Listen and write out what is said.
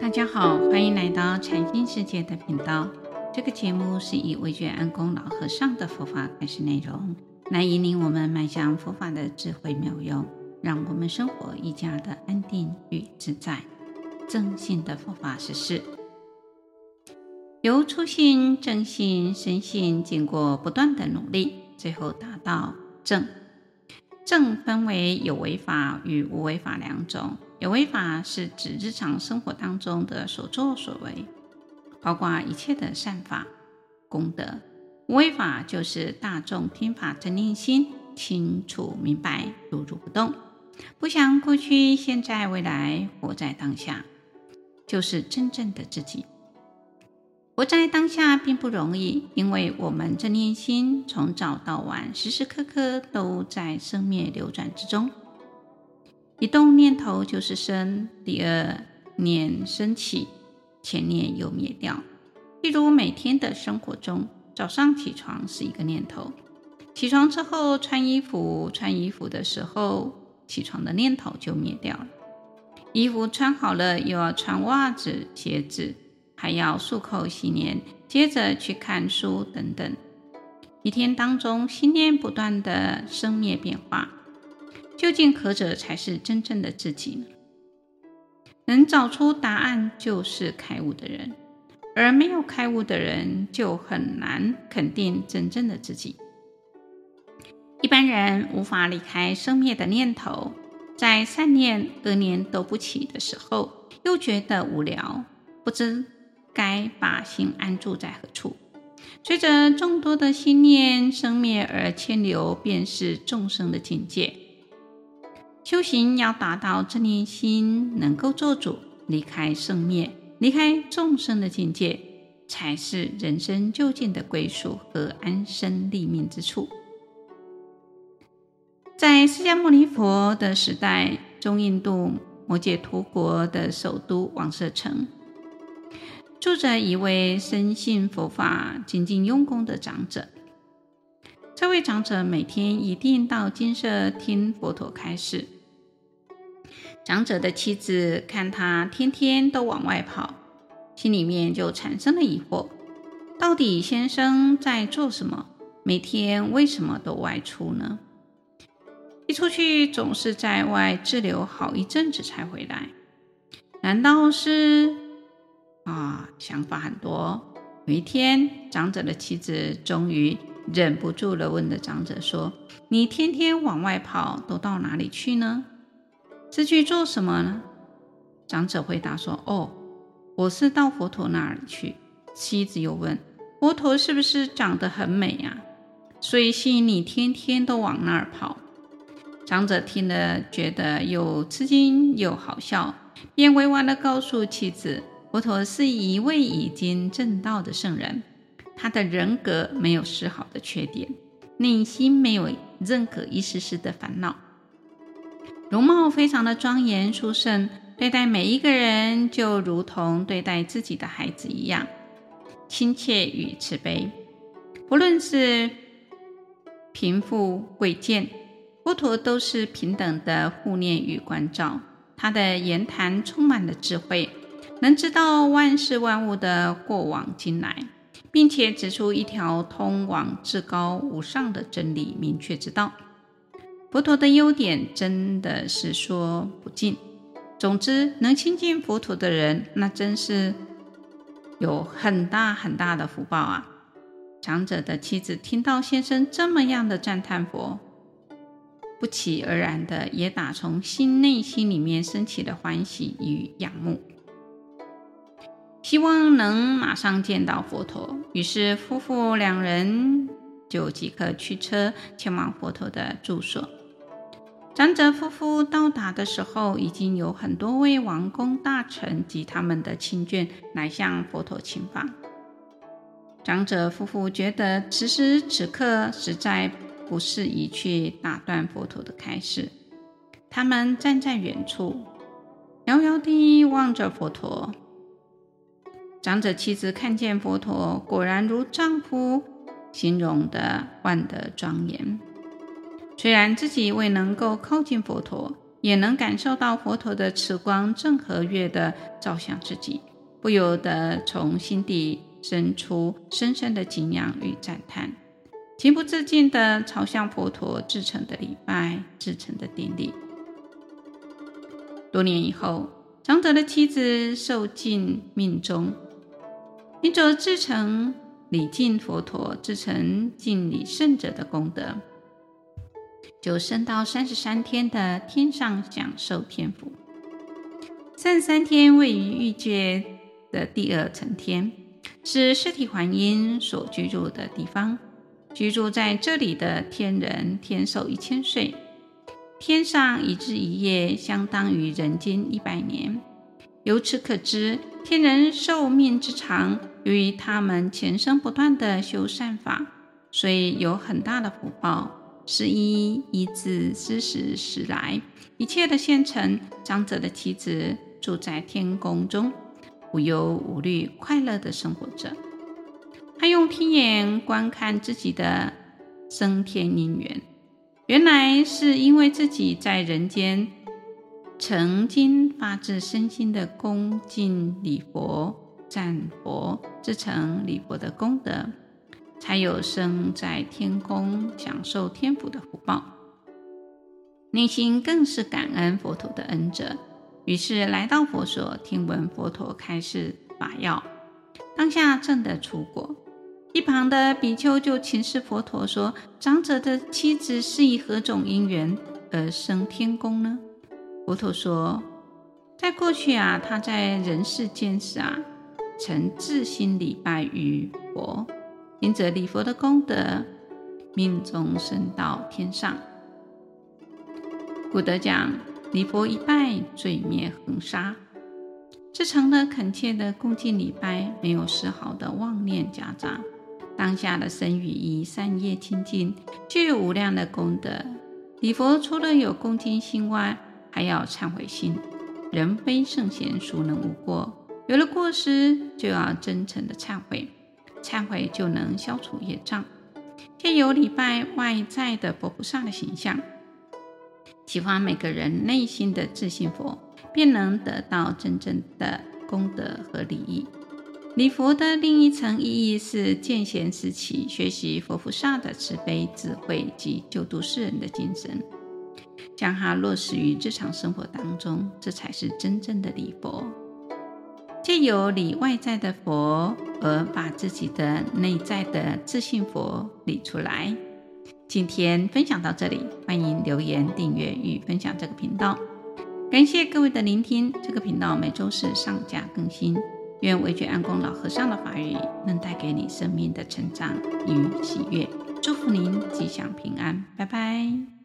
大家好，欢迎来到禅心世界的频道。这个节目是以惟觉安公老和尚的佛法开始内容，来引领我们迈向佛法的智慧妙用，让我们生活愈加的安定与自在。正信的佛法实事，由初信、正信、深信，经过不断的努力，最后达到正。正分为有为法与无为法两种。有为法是指日常生活当中的所作所为，包括一切的善法、功德；无为法就是大众听法正念心，清楚明白，如如不动，不想过去、现在、未来，活在当下，就是真正的自己。活在当下并不容易，因为我们正念心从早到晚，时时刻刻都在生灭流转之中。一动念头就是生，第二念升起，前念又灭掉。例如每天的生活中，早上起床是一个念头，起床之后穿衣服，穿衣服的时候，起床的念头就灭掉了。衣服穿好了，又要穿袜子、鞋子，还要漱口洗脸，接着去看书等等。一天当中，心念不断的生灭变化。究竟何者才是真正的自己？能找出答案就是开悟的人，而没有开悟的人就很难肯定真正的自己。一般人无法离开生灭的念头，在善念、恶念都不起的时候，又觉得无聊，不知该把心安住在何处。随着众多的心念生灭而迁流，便是众生的境界。修行要达到正念心能够做主，离开生灭，离开众生的境界，才是人生究竟的归宿和安身立命之处。在释迦牟尼佛的时代，中印度摩羯陀国的首都王舍城，住着一位深信佛法、精进用功的长者。这位长者每天一定到金色听佛陀开示。长者的妻子看他天天都往外跑，心里面就产生了疑惑：到底先生在做什么？每天为什么都外出呢？一出去总是在外滞留好一阵子才回来，难道是……啊，想法很多。有一天，长者的妻子终于。忍不住了，问的长者说：“你天天往外跑，都到哪里去呢？是去做什么呢？”长者回答说：“哦，我是到佛陀那里去。”妻子又问：“佛陀是不是长得很美呀？所以吸引你天天都往那儿跑？”长者听了，觉得又吃惊又好笑，便委婉地告诉妻子：“佛陀是一位已经证道的圣人。”他的人格没有丝毫的缺点，内心没有任何一丝丝的烦恼，容貌非常的庄严殊胜，对待每一个人就如同对待自己的孩子一样，亲切与慈悲。不论是贫富贵贱，佛陀都是平等的护念与关照。他的言谈充满了智慧，能知道万事万物的过往今来。并且指出一条通往至高无上的真理明确之道。佛陀的优点真的是说不尽。总之，能亲近佛陀的人，那真是有很大很大的福报啊！长者的妻子听到先生这么样的赞叹佛，不期而然的也打从心内心里面升起了欢喜与仰慕。希望能马上见到佛陀，于是夫妇两人就即刻驱车前往佛陀的住所。长者夫妇到达的时候，已经有很多位王公大臣及他们的亲眷来向佛陀请法。长者夫妇觉得此时此刻实在不适宜去打断佛陀的开示，他们站在远处，遥遥地望着佛陀。长者妻子看见佛陀，果然如丈夫形容的万德庄严。虽然自己未能够靠近佛陀，也能感受到佛陀的慈光正和悦地照向自己，不由得从心底生出深深的敬仰与赞叹，情不自禁地朝向佛陀至诚的礼拜、至诚的顶礼。多年以后，长者的妻子受尽命终，凭着至诚礼敬佛陀、至诚敬礼圣者的功德，就升到三十三天的天上享受天福。三十三天位于欲界的第二层天，是尸体还阴所居住的地方。居住在这里的天人，天寿一千岁。天上一日一夜，相当于人间一百年。由此可知，天人寿命之长，由于他们前生不断地修善法，所以有很大的福报。是依依自斯时时来，一切的现成长者的妻子住在天宫中，无忧无虑，快乐地生活着。他用天眼观看自己的升天因缘。原来是因为自己在人间曾经发自身心的恭敬礼佛、赞佛、至诚礼佛的功德，才有生在天宫享受天福的福报。内心更是感恩佛陀的恩泽，于是来到佛所，听闻佛陀开示法要，当下证得初果。一旁的比丘就请示佛陀说：“长者的妻子是以何种因缘而生天宫呢？”佛陀说：“在过去啊，他在人世间时啊，曾至心礼拜于佛，因着礼佛的功德，命终升到天上。古德讲：礼佛一拜，罪灭恒沙。至诚的恳切的恭敬礼拜，没有丝毫的妄念夹杂。”当下的身语意善业清净，具有无量的功德。礼佛除了有恭敬心外，还要忏悔心。人非圣贤，孰能无过？有了过失，就要真诚的忏悔，忏悔就能消除业障。借由礼拜外在的佛菩萨的形象，启发每个人内心的自信佛，便能得到真正的功德和利益。礼佛的另一层意义是见贤思齐，学习佛菩萨的慈悲智慧及救度世人的精神，将它落实于日常生活当中，这才是真正的礼佛。借由理外在的佛，而把自己的内在的自信佛理出来。今天分享到这里，欢迎留言、订阅与分享这个频道。感谢各位的聆听，这个频道每周四上架更新。愿惟觉安公老和尚的法语能带给你生命的成长与喜悦，祝福您吉祥平安，拜拜。